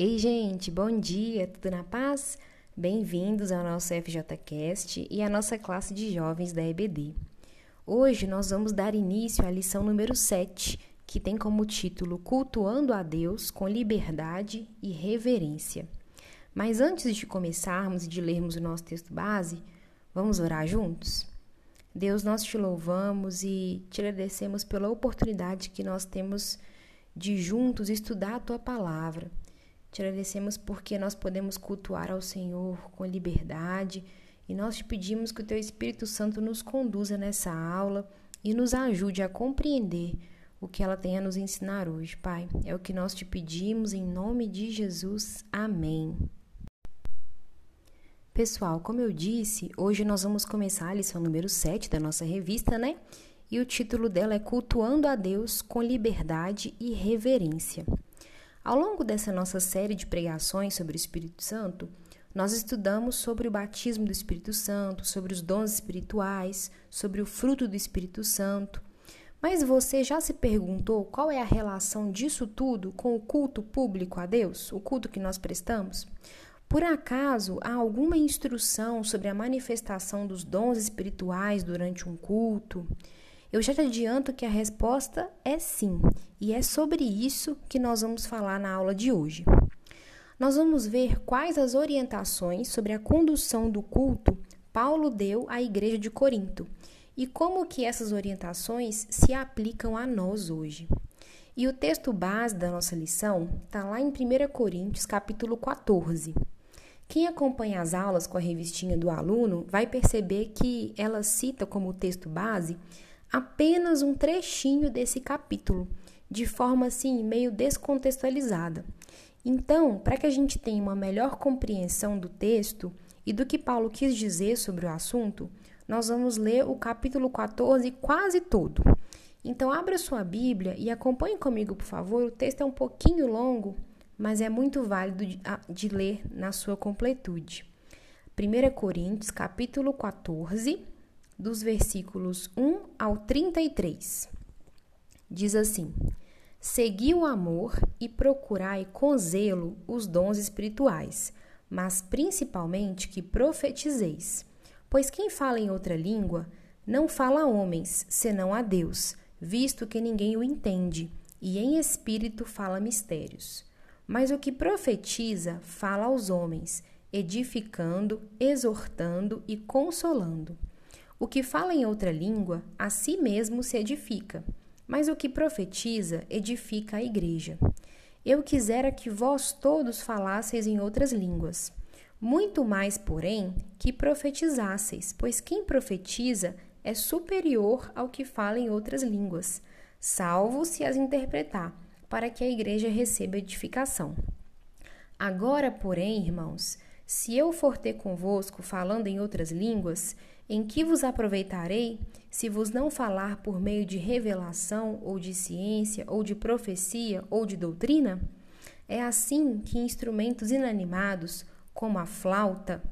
Ei, gente, bom dia, tudo na paz? Bem-vindos ao nosso FJCast e à nossa classe de jovens da EBD. Hoje nós vamos dar início à lição número 7, que tem como título Cultuando a Deus com liberdade e reverência. Mas antes de começarmos e de lermos o nosso texto base, vamos orar juntos? Deus, nós te louvamos e te agradecemos pela oportunidade que nós temos de juntos estudar a tua palavra. Te agradecemos porque nós podemos cultuar ao Senhor com liberdade e nós te pedimos que o Teu Espírito Santo nos conduza nessa aula e nos ajude a compreender o que ela tem a nos ensinar hoje, Pai. É o que nós te pedimos em nome de Jesus. Amém. Pessoal, como eu disse, hoje nós vamos começar a lição número 7 da nossa revista, né? E o título dela é Cultuando a Deus com Liberdade e Reverência. Ao longo dessa nossa série de pregações sobre o Espírito Santo, nós estudamos sobre o batismo do Espírito Santo, sobre os dons espirituais, sobre o fruto do Espírito Santo. Mas você já se perguntou qual é a relação disso tudo com o culto público a Deus, o culto que nós prestamos? Por acaso há alguma instrução sobre a manifestação dos dons espirituais durante um culto? Eu já te adianto que a resposta é sim, e é sobre isso que nós vamos falar na aula de hoje. Nós vamos ver quais as orientações sobre a condução do culto Paulo deu à igreja de Corinto e como que essas orientações se aplicam a nós hoje. E o texto base da nossa lição está lá em 1 Coríntios, capítulo 14. Quem acompanha as aulas com a revistinha do aluno vai perceber que ela cita como texto base apenas um trechinho desse capítulo, de forma assim meio descontextualizada. Então, para que a gente tenha uma melhor compreensão do texto e do que Paulo quis dizer sobre o assunto, nós vamos ler o capítulo 14 quase todo. Então, abra sua Bíblia e acompanhe comigo, por favor. O texto é um pouquinho longo, mas é muito válido de, de ler na sua completude. 1 Coríntios, capítulo 14, dos versículos 1 ao 33. Diz assim: Segui o amor e procurai com zelo os dons espirituais, mas principalmente que profetizeis. Pois quem fala em outra língua não fala a homens, senão a Deus, visto que ninguém o entende, e em espírito fala mistérios. Mas o que profetiza fala aos homens, edificando, exortando e consolando. O que fala em outra língua, a si mesmo se edifica, mas o que profetiza, edifica a igreja. Eu quisera que vós todos falasseis em outras línguas. Muito mais, porém, que profetizasseis, pois quem profetiza é superior ao que fala em outras línguas, salvo se as interpretar, para que a igreja receba edificação. Agora, porém, irmãos, se eu for ter convosco falando em outras línguas, em que vos aproveitarei, se vos não falar por meio de revelação, ou de ciência, ou de profecia, ou de doutrina? É assim que instrumentos inanimados, como a flauta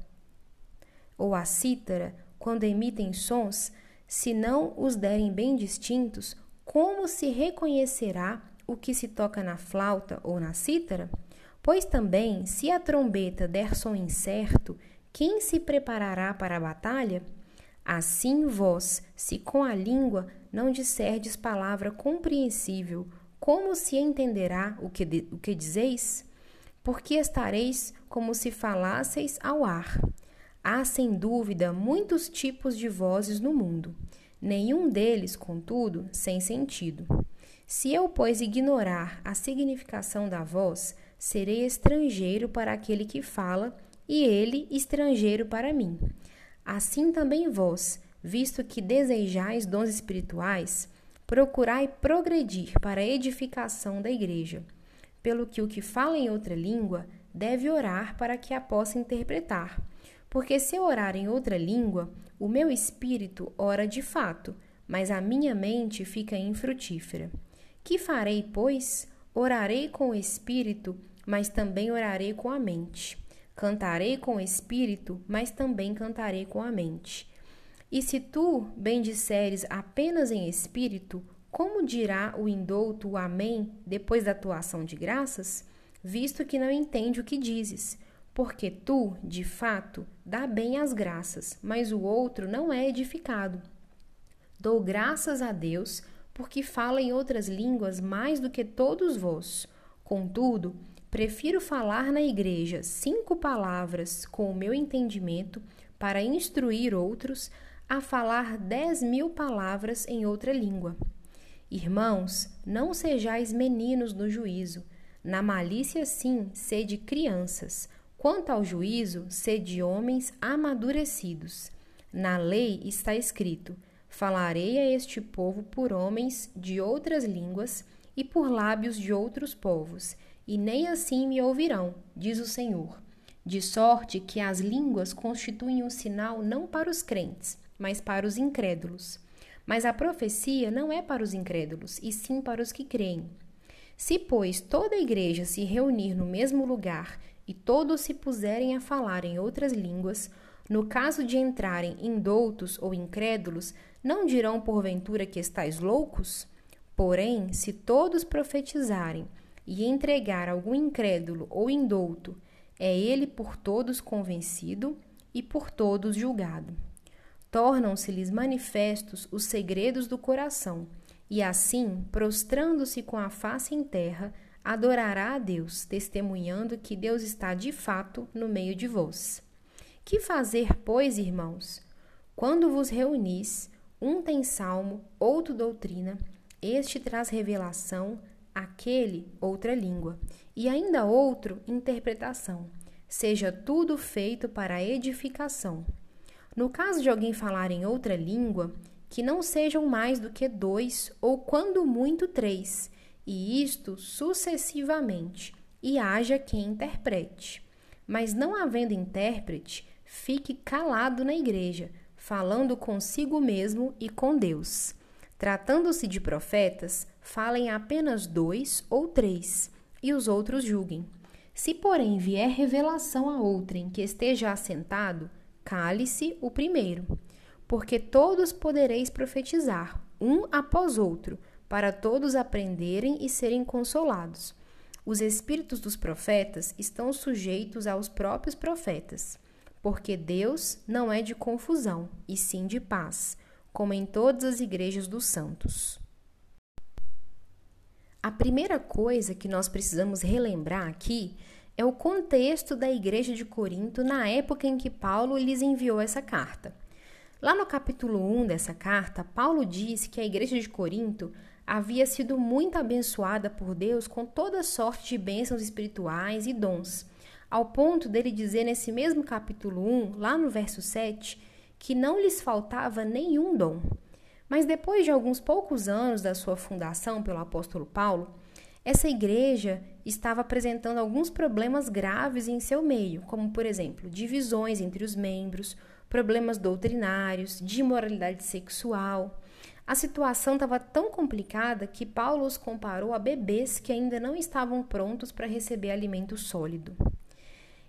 ou a cítara, quando emitem sons, se não os derem bem distintos, como se reconhecerá o que se toca na flauta ou na cítara? Pois também, se a trombeta der som incerto, quem se preparará para a batalha? Assim vós, se com a língua não disserdes palavra compreensível, como se entenderá o que, de, o que dizeis? Porque estareis como se falasseis ao ar. Há sem dúvida muitos tipos de vozes no mundo, nenhum deles, contudo, sem sentido. Se eu, pois, ignorar a significação da voz, serei estrangeiro para aquele que fala, e ele estrangeiro para mim. Assim também vós, visto que desejais dons espirituais, procurai progredir para a edificação da igreja. Pelo que o que fala em outra língua deve orar para que a possa interpretar. Porque se orar em outra língua, o meu espírito ora de fato, mas a minha mente fica infrutífera. Que farei, pois? Orarei com o espírito, mas também orarei com a mente. Cantarei com o espírito, mas também cantarei com a mente. E se tu bendisseres apenas em espírito, como dirá o indouto o Amém depois da tua ação de graças? visto que não entende o que dizes. Porque tu, de fato, dá bem as graças, mas o outro não é edificado. Dou graças a Deus, porque fala em outras línguas mais do que todos vós. Contudo, prefiro falar na igreja cinco palavras com o meu entendimento para instruir outros, a falar dez mil palavras em outra língua. Irmãos, não sejais meninos no juízo. Na malícia, sim, sede crianças Quanto ao juízo, sede homens amadurecidos. Na lei está escrito: Falarei a este povo por homens de outras línguas e por lábios de outros povos, e nem assim me ouvirão, diz o Senhor. De sorte que as línguas constituem um sinal não para os crentes, mas para os incrédulos. Mas a profecia não é para os incrédulos, e sim para os que creem. Se, pois, toda a igreja se reunir no mesmo lugar e todos se puserem a falar em outras línguas, no caso de entrarem indoutos ou incrédulos, não dirão porventura que estáis loucos? Porém, se todos profetizarem e entregar algum incrédulo ou indouto, é ele por todos convencido e por todos julgado. Tornam-se-lhes manifestos os segredos do coração, e assim, prostrando-se com a face em terra, adorará a Deus, testemunhando que Deus está de fato no meio de vós. Que fazer, pois, irmãos? Quando vos reunis, um tem salmo, outro doutrina, este traz revelação, aquele outra língua, e ainda outro interpretação. Seja tudo feito para edificação. No caso de alguém falar em outra língua, que não sejam mais do que dois, ou quando muito três, e isto sucessivamente, e haja quem interprete. Mas não havendo intérprete, fique calado na igreja, falando consigo mesmo e com Deus. Tratando-se de profetas, falem apenas dois ou três, e os outros julguem. Se, porém, vier revelação a outrem que esteja assentado, cale-se o primeiro, porque todos podereis profetizar, um após outro, para todos aprenderem e serem consolados. Os espíritos dos profetas estão sujeitos aos próprios profetas, porque Deus não é de confusão, e sim de paz, como em todas as igrejas dos santos. A primeira coisa que nós precisamos relembrar aqui é o contexto da igreja de Corinto na época em que Paulo lhes enviou essa carta. Lá no capítulo 1 dessa carta, Paulo diz que a igreja de Corinto havia sido muito abençoada por Deus com toda sorte de bênçãos espirituais e dons, ao ponto dele dizer nesse mesmo capítulo 1, lá no verso 7, que não lhes faltava nenhum dom. Mas depois de alguns poucos anos da sua fundação pelo apóstolo Paulo, essa igreja estava apresentando alguns problemas graves em seu meio, como, por exemplo, divisões entre os membros, problemas doutrinários, de imoralidade sexual. A situação estava tão complicada que Paulo os comparou a bebês que ainda não estavam prontos para receber alimento sólido.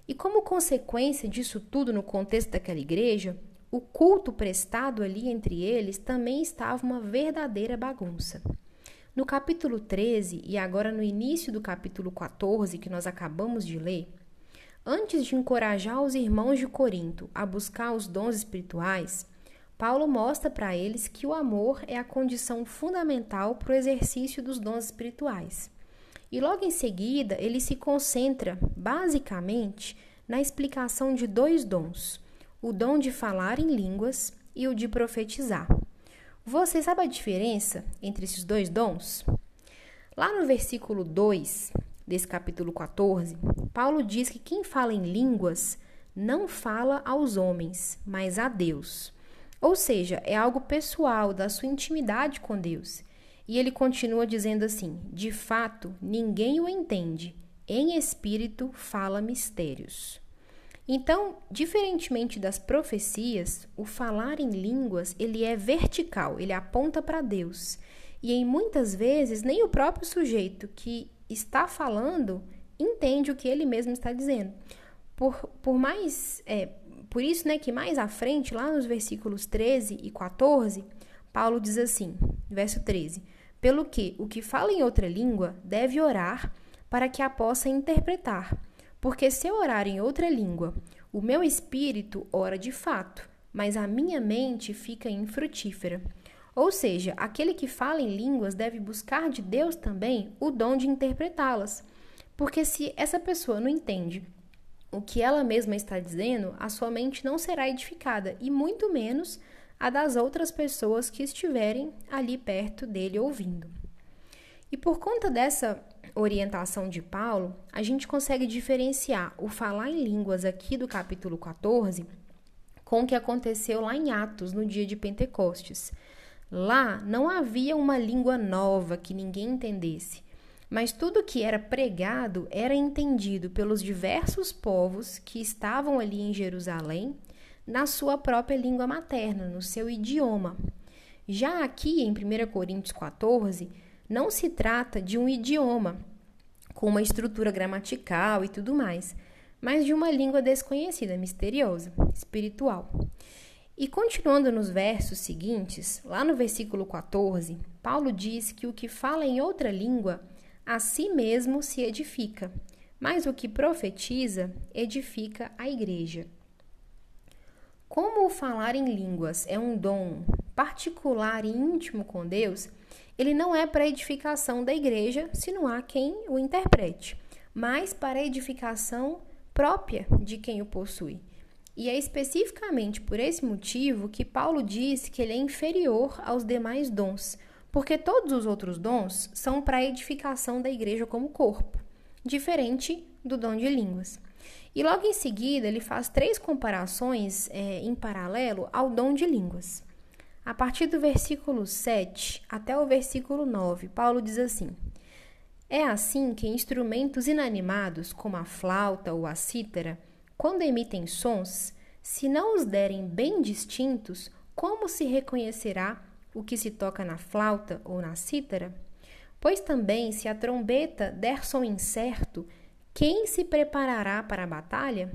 E como consequência disso tudo no contexto daquela igreja, o culto prestado ali entre eles também estava uma verdadeira bagunça. No capítulo 13 e agora no início do capítulo 14 que nós acabamos de ler, antes de encorajar os irmãos de Corinto a buscar os dons espirituais, Paulo mostra para eles que o amor é a condição fundamental para o exercício dos dons espirituais. E logo em seguida, ele se concentra, basicamente, na explicação de dois dons: o dom de falar em línguas e o de profetizar. Você sabe a diferença entre esses dois dons? Lá no versículo 2 desse capítulo 14, Paulo diz que quem fala em línguas não fala aos homens, mas a Deus. Ou seja, é algo pessoal, da sua intimidade com Deus. E ele continua dizendo assim: de fato, ninguém o entende, em espírito fala mistérios. Então, diferentemente das profecias, o falar em línguas, ele é vertical, ele aponta para Deus. E em muitas vezes nem o próprio sujeito que está falando entende o que ele mesmo está dizendo. Por, por mais é, por isso, né, que mais à frente, lá nos versículos 13 e 14, Paulo diz assim, verso 13: Pelo que o que fala em outra língua deve orar para que a possa interpretar. Porque se eu orar em outra língua, o meu espírito ora de fato, mas a minha mente fica infrutífera. Ou seja, aquele que fala em línguas deve buscar de Deus também o dom de interpretá-las. Porque se essa pessoa não entende o que ela mesma está dizendo, a sua mente não será edificada, e muito menos a das outras pessoas que estiverem ali perto dele ouvindo. E por conta dessa orientação de Paulo, a gente consegue diferenciar o falar em línguas aqui do capítulo 14 com o que aconteceu lá em Atos, no dia de Pentecostes. Lá não havia uma língua nova que ninguém entendesse, mas tudo que era pregado era entendido pelos diversos povos que estavam ali em Jerusalém na sua própria língua materna, no seu idioma. Já aqui em 1 Coríntios 14, não se trata de um idioma com uma estrutura gramatical e tudo mais, mas de uma língua desconhecida, misteriosa, espiritual. E continuando nos versos seguintes, lá no versículo 14, Paulo diz que o que fala em outra língua a si mesmo se edifica, mas o que profetiza edifica a igreja. Como o falar em línguas é um dom particular e íntimo com Deus, ele não é para edificação da igreja, se não há quem o interprete, mas para edificação própria de quem o possui. E é especificamente por esse motivo que Paulo diz que ele é inferior aos demais dons, porque todos os outros dons são para a edificação da igreja como corpo, diferente do dom de línguas. E logo em seguida ele faz três comparações é, em paralelo ao dom de línguas. A partir do versículo 7 até o versículo 9, Paulo diz assim: É assim que instrumentos inanimados, como a flauta ou a cítara, quando emitem sons, se não os derem bem distintos, como se reconhecerá o que se toca na flauta ou na cítara? Pois também, se a trombeta der som incerto, quem se preparará para a batalha?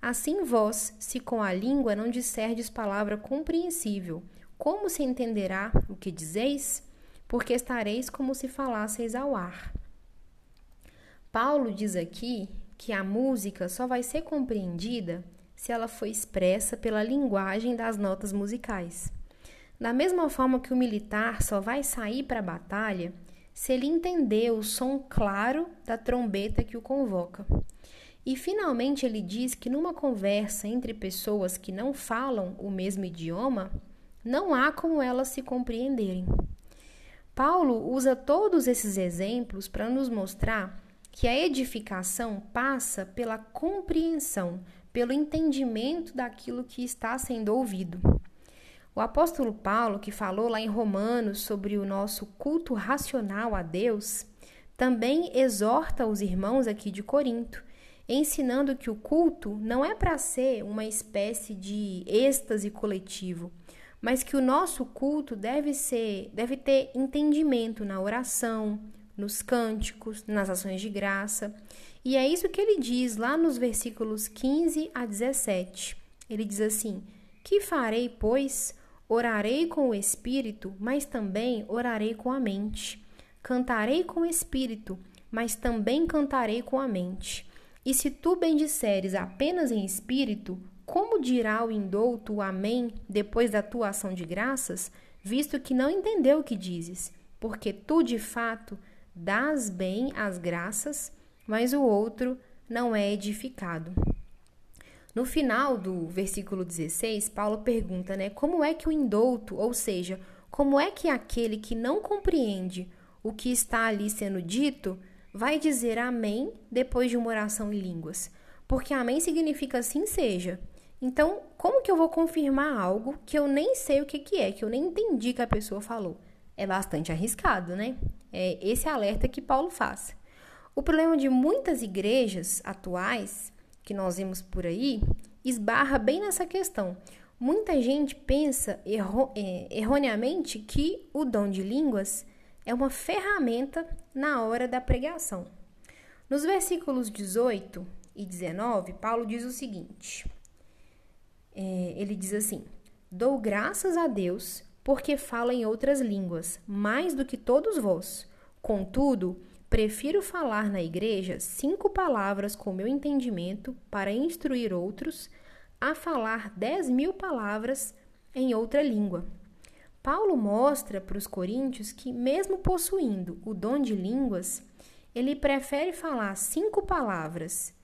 Assim vós, se com a língua não disserdes palavra compreensível, como se entenderá o que dizeis? Porque estareis como se falasseis ao ar. Paulo diz aqui que a música só vai ser compreendida se ela for expressa pela linguagem das notas musicais. Da mesma forma que o militar só vai sair para a batalha se ele entender o som claro da trombeta que o convoca. E finalmente ele diz que numa conversa entre pessoas que não falam o mesmo idioma, não há como elas se compreenderem. Paulo usa todos esses exemplos para nos mostrar que a edificação passa pela compreensão, pelo entendimento daquilo que está sendo ouvido. O apóstolo Paulo, que falou lá em Romanos sobre o nosso culto racional a Deus, também exorta os irmãos aqui de Corinto, ensinando que o culto não é para ser uma espécie de êxtase coletivo, mas que o nosso culto deve ser, deve ter entendimento na oração, nos cânticos, nas ações de graça. E é isso que ele diz lá nos versículos 15 a 17. Ele diz assim: Que farei, pois? Orarei com o espírito, mas também orarei com a mente. Cantarei com o espírito, mas também cantarei com a mente. E se tu bendisseres apenas em espírito, como dirá o indouto Amém depois da tua ação de graças, visto que não entendeu o que dizes? Porque tu, de fato, dás bem as graças, mas o outro não é edificado. No final do versículo 16, Paulo pergunta, né, como é que o indouto, ou seja, como é que aquele que não compreende o que está ali sendo dito, vai dizer amém depois de uma oração em línguas? Porque amém significa assim seja. Então, como que eu vou confirmar algo que eu nem sei o que, que é, que eu nem entendi que a pessoa falou? É bastante arriscado, né? É esse alerta que Paulo faz. O problema de muitas igrejas atuais, que nós vemos por aí, esbarra bem nessa questão. Muita gente pensa erro é, erroneamente que o dom de línguas é uma ferramenta na hora da pregação. Nos versículos 18 e 19, Paulo diz o seguinte: é, ele diz assim: Dou graças a Deus porque fala em outras línguas, mais do que todos vós. Contudo, prefiro falar na igreja cinco palavras com meu entendimento para instruir outros, a falar dez mil palavras em outra língua. Paulo mostra para os coríntios que, mesmo possuindo o dom de línguas, ele prefere falar cinco palavras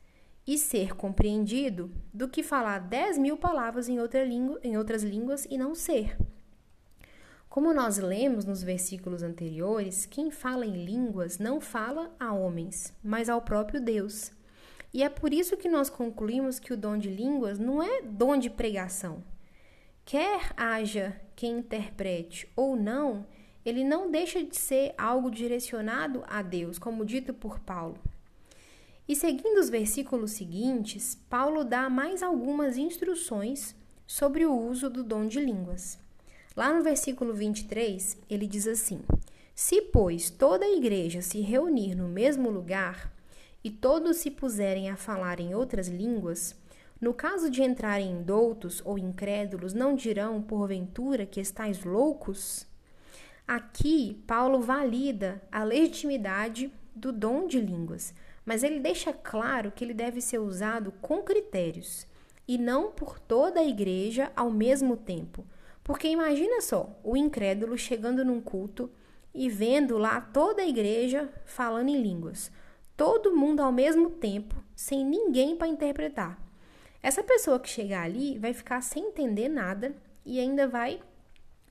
e ser compreendido do que falar dez mil palavras em, outra língua, em outras línguas e não ser. Como nós lemos nos versículos anteriores, quem fala em línguas não fala a homens, mas ao próprio Deus. E é por isso que nós concluímos que o dom de línguas não é dom de pregação. Quer haja quem interprete ou não, ele não deixa de ser algo direcionado a Deus, como dito por Paulo. E seguindo os versículos seguintes, Paulo dá mais algumas instruções sobre o uso do dom de línguas. Lá no versículo 23, ele diz assim: Se, pois, toda a igreja se reunir no mesmo lugar e todos se puserem a falar em outras línguas, no caso de entrarem doutos ou incrédulos, não dirão, porventura, que estáis loucos? Aqui, Paulo valida a legitimidade do dom de línguas, mas ele deixa claro que ele deve ser usado com critérios e não por toda a igreja ao mesmo tempo. Porque imagina só, o incrédulo chegando num culto e vendo lá toda a igreja falando em línguas, todo mundo ao mesmo tempo, sem ninguém para interpretar. Essa pessoa que chegar ali vai ficar sem entender nada e ainda vai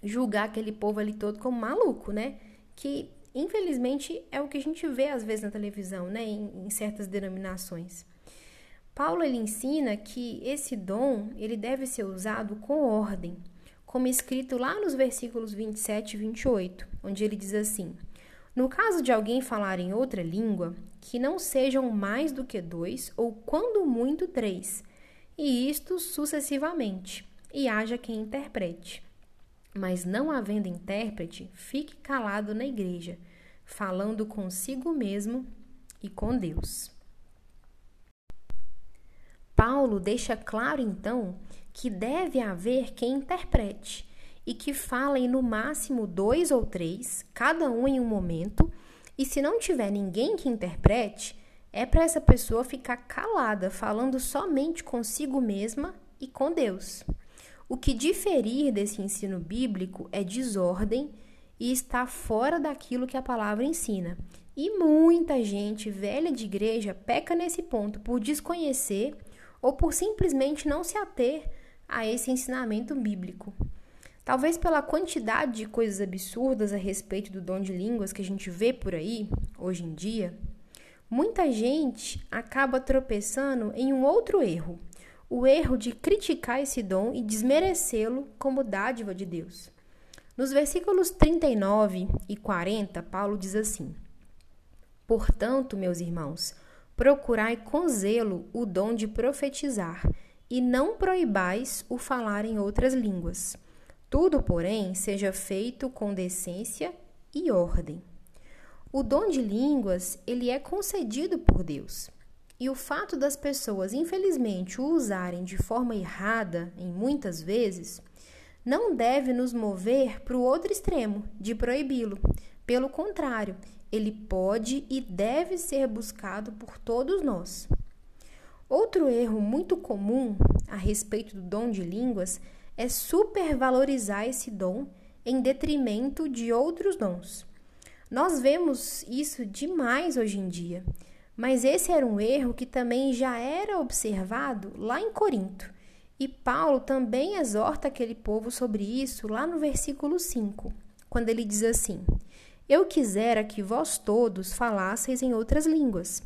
julgar aquele povo ali todo como maluco, né? Que infelizmente é o que a gente vê às vezes na televisão, né? Em, em certas denominações. Paulo ele ensina que esse dom ele deve ser usado com ordem, como escrito lá nos versículos 27 e 28, onde ele diz assim: No caso de alguém falar em outra língua, que não sejam mais do que dois, ou quando muito três, e isto sucessivamente, e haja quem interprete. Mas não havendo intérprete, fique calado na igreja, falando consigo mesmo e com Deus. Paulo deixa claro então que deve haver quem interprete e que falem no máximo dois ou três, cada um em um momento, e se não tiver ninguém que interprete, é para essa pessoa ficar calada, falando somente consigo mesma e com Deus. O que diferir desse ensino bíblico é desordem e está fora daquilo que a palavra ensina. E muita gente velha de igreja peca nesse ponto por desconhecer ou por simplesmente não se ater a esse ensinamento bíblico. Talvez pela quantidade de coisas absurdas a respeito do dom de línguas que a gente vê por aí, hoje em dia, Muita gente acaba tropeçando em um outro erro, o erro de criticar esse dom e desmerecê-lo como dádiva de Deus. Nos versículos 39 e 40, Paulo diz assim: Portanto, meus irmãos, procurai com zelo o dom de profetizar, e não proibais o falar em outras línguas. Tudo, porém, seja feito com decência e ordem. O dom de línguas, ele é concedido por Deus. E o fato das pessoas, infelizmente, o usarem de forma errada, em muitas vezes, não deve nos mover para o outro extremo, de proibi-lo. Pelo contrário, ele pode e deve ser buscado por todos nós. Outro erro muito comum a respeito do dom de línguas é supervalorizar esse dom em detrimento de outros dons. Nós vemos isso demais hoje em dia, mas esse era um erro que também já era observado lá em Corinto. E Paulo também exorta aquele povo sobre isso lá no versículo 5, quando ele diz assim: Eu quisera que vós todos falasseis em outras línguas.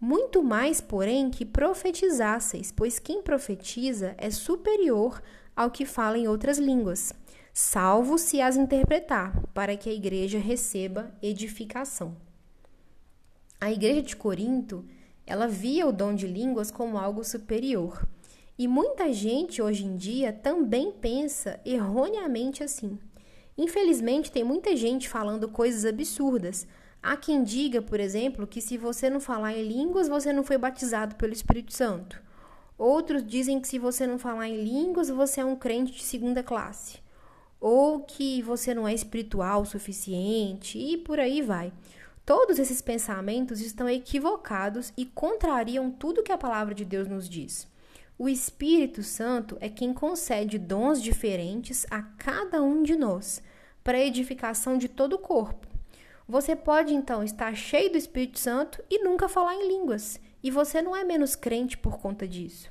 Muito mais, porém, que profetizasseis, pois quem profetiza é superior ao que fala em outras línguas salvo se as interpretar, para que a igreja receba edificação. A igreja de Corinto, ela via o dom de línguas como algo superior. E muita gente hoje em dia também pensa erroneamente assim. Infelizmente, tem muita gente falando coisas absurdas. Há quem diga, por exemplo, que se você não falar em línguas, você não foi batizado pelo Espírito Santo. Outros dizem que se você não falar em línguas, você é um crente de segunda classe ou que você não é espiritual o suficiente e por aí vai. Todos esses pensamentos estão equivocados e contrariam tudo que a palavra de Deus nos diz. O Espírito Santo é quem concede dons diferentes a cada um de nós, para a edificação de todo o corpo. Você pode então estar cheio do Espírito Santo e nunca falar em línguas, e você não é menos crente por conta disso.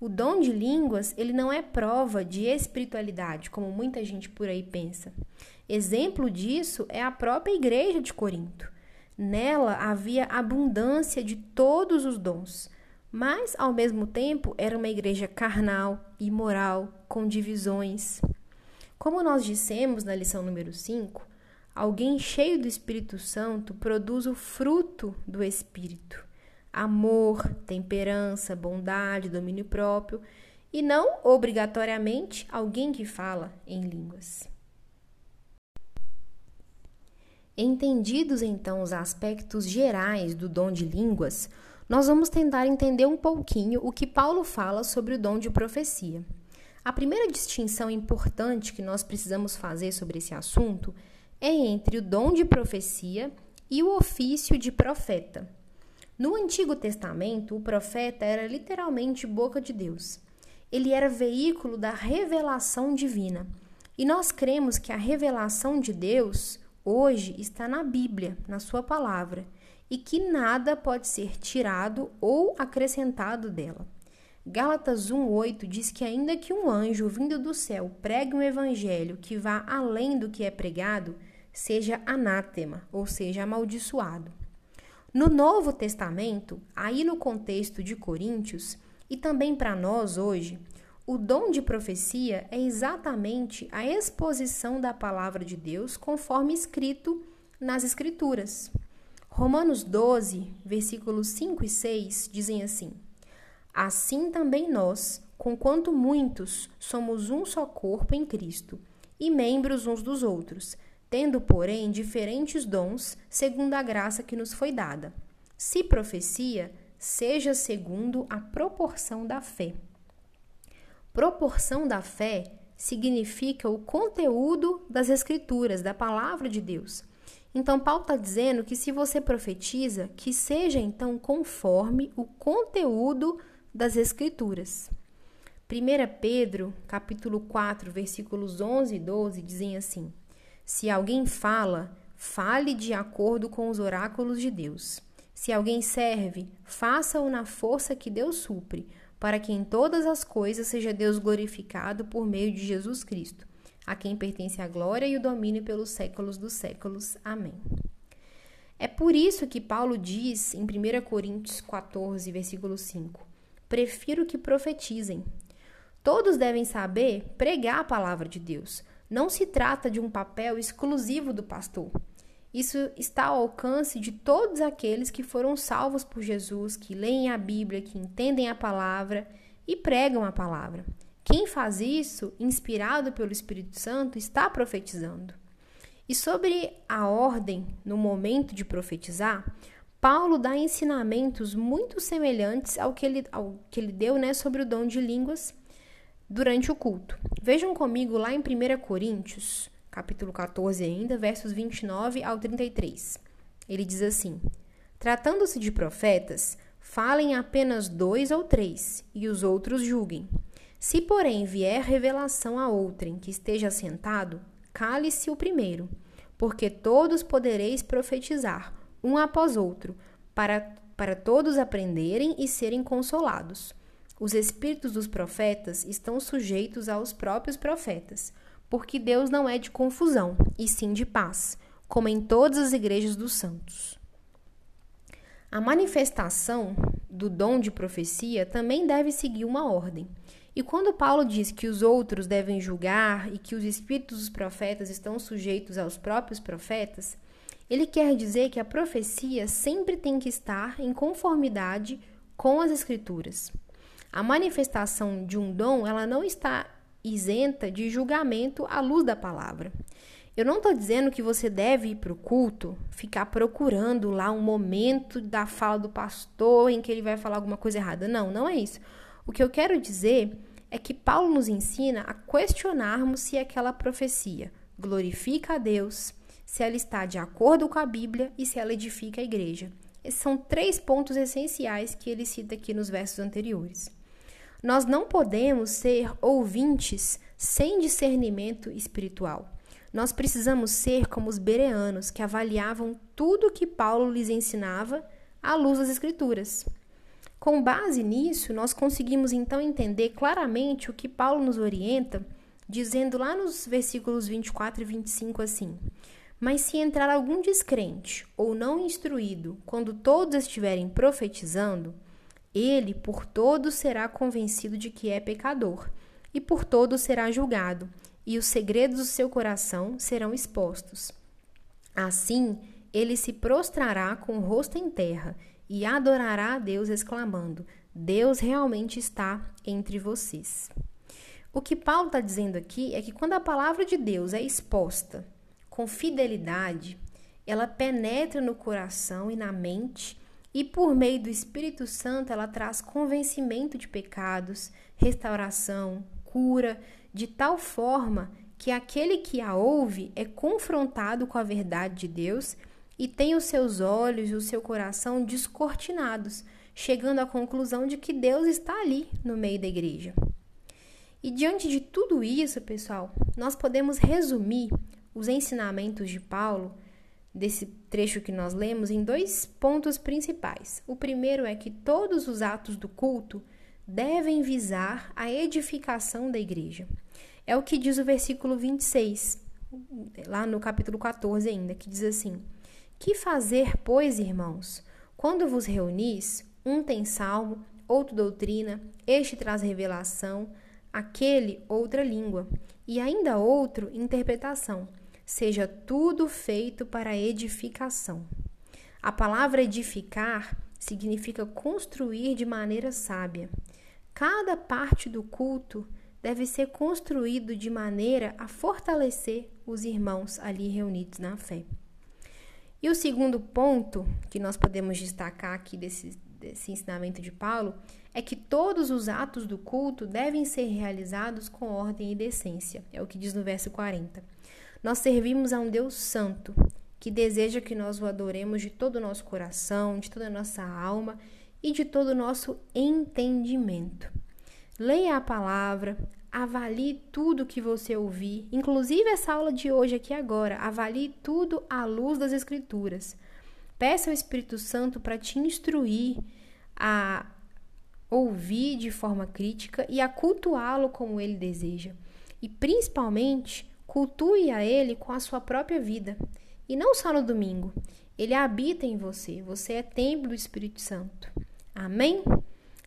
O dom de línguas, ele não é prova de espiritualidade, como muita gente por aí pensa. Exemplo disso é a própria igreja de Corinto. Nela havia abundância de todos os dons, mas ao mesmo tempo era uma igreja carnal, imoral, com divisões. Como nós dissemos na lição número 5, alguém cheio do Espírito Santo produz o fruto do Espírito: amor, temperança, bondade, domínio próprio, e não obrigatoriamente alguém que fala em línguas. Entendidos então os aspectos gerais do dom de línguas, nós vamos tentar entender um pouquinho o que Paulo fala sobre o dom de profecia. A primeira distinção importante que nós precisamos fazer sobre esse assunto é entre o dom de profecia e o ofício de profeta. No Antigo Testamento, o profeta era literalmente boca de Deus. Ele era veículo da revelação divina. E nós cremos que a revelação de Deus hoje está na Bíblia, na Sua palavra, e que nada pode ser tirado ou acrescentado dela. Gálatas 1,8 diz que, ainda que um anjo vindo do céu pregue um evangelho que vá além do que é pregado, seja anátema, ou seja, amaldiçoado. No Novo Testamento, aí no contexto de Coríntios, e também para nós hoje, o dom de profecia é exatamente a exposição da palavra de Deus conforme escrito nas Escrituras. Romanos 12, versículos 5 e 6 dizem assim: Assim também nós, conquanto muitos, somos um só corpo em Cristo e membros uns dos outros, tendo, porém, diferentes dons, segundo a graça que nos foi dada. Se profecia, seja segundo a proporção da fé. Proporção da fé significa o conteúdo das Escrituras, da palavra de Deus. Então, Paulo está dizendo que se você profetiza, que seja então conforme o conteúdo das Escrituras. 1 Pedro, capítulo 4, versículos 11 e 12, dizem assim: Se alguém fala, fale de acordo com os oráculos de Deus. Se alguém serve, faça-o na força que Deus supre para que em todas as coisas seja Deus glorificado por meio de Jesus Cristo, a quem pertence a glória e o domínio pelos séculos dos séculos. Amém. É por isso que Paulo diz em 1 Coríntios 14, versículo 5: Prefiro que profetizem. Todos devem saber pregar a palavra de Deus. Não se trata de um papel exclusivo do pastor. Isso está ao alcance de todos aqueles que foram salvos por Jesus, que leem a Bíblia, que entendem a palavra e pregam a palavra. Quem faz isso, inspirado pelo Espírito Santo, está profetizando. E sobre a ordem no momento de profetizar, Paulo dá ensinamentos muito semelhantes ao que ele, ao que ele deu né, sobre o dom de línguas durante o culto. Vejam comigo lá em 1 Coríntios, capítulo 14 ainda, versos 29 ao 33. Ele diz assim: Tratando-se de profetas, falem apenas dois ou três, e os outros julguem. Se, porém, vier revelação a outrem que esteja sentado, cale-se o primeiro, porque todos podereis profetizar, um após outro, para, para todos aprenderem e serem consolados. Os espíritos dos profetas estão sujeitos aos próprios profetas porque Deus não é de confusão, e sim de paz, como em todas as igrejas dos santos. A manifestação do dom de profecia também deve seguir uma ordem. E quando Paulo diz que os outros devem julgar e que os espíritos dos profetas estão sujeitos aos próprios profetas, ele quer dizer que a profecia sempre tem que estar em conformidade com as escrituras. A manifestação de um dom, ela não está isenta de julgamento à luz da palavra. Eu não estou dizendo que você deve ir para o culto, ficar procurando lá um momento da fala do pastor em que ele vai falar alguma coisa errada. Não, não é isso. O que eu quero dizer é que Paulo nos ensina a questionarmos se aquela profecia glorifica a Deus, se ela está de acordo com a Bíblia e se ela edifica a igreja. Esses são três pontos essenciais que ele cita aqui nos versos anteriores. Nós não podemos ser ouvintes sem discernimento espiritual. Nós precisamos ser como os bereanos, que avaliavam tudo que Paulo lhes ensinava à luz das Escrituras. Com base nisso, nós conseguimos então entender claramente o que Paulo nos orienta, dizendo lá nos versículos 24 e 25 assim: Mas se entrar algum descrente ou não instruído, quando todos estiverem profetizando, ele por todos será convencido de que é pecador, e por todos será julgado, e os segredos do seu coração serão expostos. Assim, ele se prostrará com o rosto em terra e adorará a Deus, exclamando: Deus realmente está entre vocês. O que Paulo está dizendo aqui é que quando a palavra de Deus é exposta com fidelidade, ela penetra no coração e na mente, e por meio do Espírito Santo ela traz convencimento de pecados, restauração, cura, de tal forma que aquele que a ouve é confrontado com a verdade de Deus e tem os seus olhos e o seu coração descortinados, chegando à conclusão de que Deus está ali no meio da igreja. E diante de tudo isso, pessoal, nós podemos resumir os ensinamentos de Paulo, desse trecho que nós lemos, em dois pontos principais. O primeiro é que todos os atos do culto devem visar a edificação da igreja. É o que diz o versículo 26, lá no capítulo 14 ainda, que diz assim: Que fazer, pois, irmãos, quando vos reunis, um tem salmo, outro doutrina, este traz revelação, aquele outra língua, e ainda outro interpretação. Seja tudo feito para edificação. A palavra edificar significa construir de maneira sábia. Cada parte do culto deve ser construído de maneira a fortalecer os irmãos ali reunidos na fé. E o segundo ponto que nós podemos destacar aqui desse, desse ensinamento de Paulo é que todos os atos do culto devem ser realizados com ordem e decência. É o que diz no verso 40. Nós servimos a um Deus santo que deseja que nós o adoremos de todo o nosso coração, de toda a nossa alma e de todo o nosso entendimento. Leia a palavra, avalie tudo que você ouvir, inclusive essa aula de hoje aqui agora. Avalie tudo à luz das Escrituras. Peça ao Espírito Santo para te instruir a ouvir de forma crítica e a cultuá-lo como ele deseja. E principalmente, cultue a ele com a sua própria vida. E não só no domingo. Ele habita em você. Você é templo do Espírito Santo. Amém?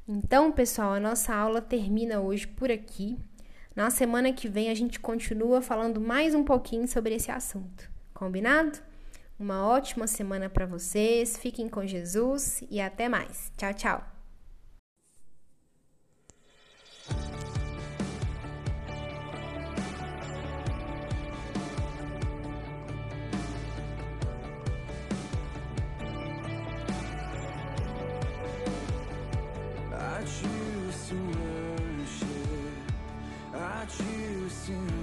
Então, pessoal, a nossa aula termina hoje por aqui. Na semana que vem a gente continua falando mais um pouquinho sobre esse assunto. Combinado? Uma ótima semana para vocês. Fiquem com Jesus e até mais. Tchau, tchau. soon.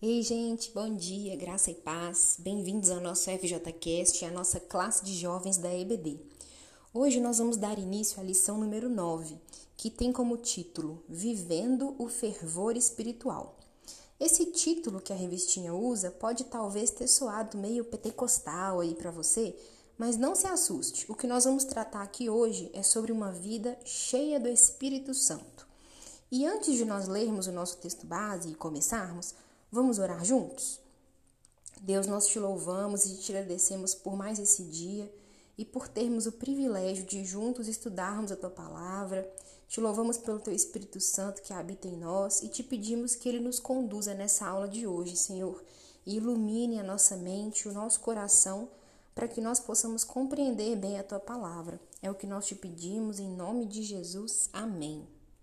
Ei, gente, bom dia, graça e paz. Bem-vindos ao nosso FJCast, a nossa classe de jovens da EBD. Hoje nós vamos dar início à lição número 9, que tem como título Vivendo o Fervor Espiritual. Esse título que a revistinha usa pode talvez ter soado meio pentecostal aí para você, mas não se assuste. O que nós vamos tratar aqui hoje é sobre uma vida cheia do Espírito Santo. E antes de nós lermos o nosso texto base e começarmos, Vamos orar juntos? Deus, nós te louvamos e te agradecemos por mais esse dia e por termos o privilégio de juntos estudarmos a tua palavra. Te louvamos pelo teu Espírito Santo que habita em nós e te pedimos que ele nos conduza nessa aula de hoje, Senhor, e ilumine a nossa mente, o nosso coração, para que nós possamos compreender bem a tua palavra. É o que nós te pedimos em nome de Jesus. Amém.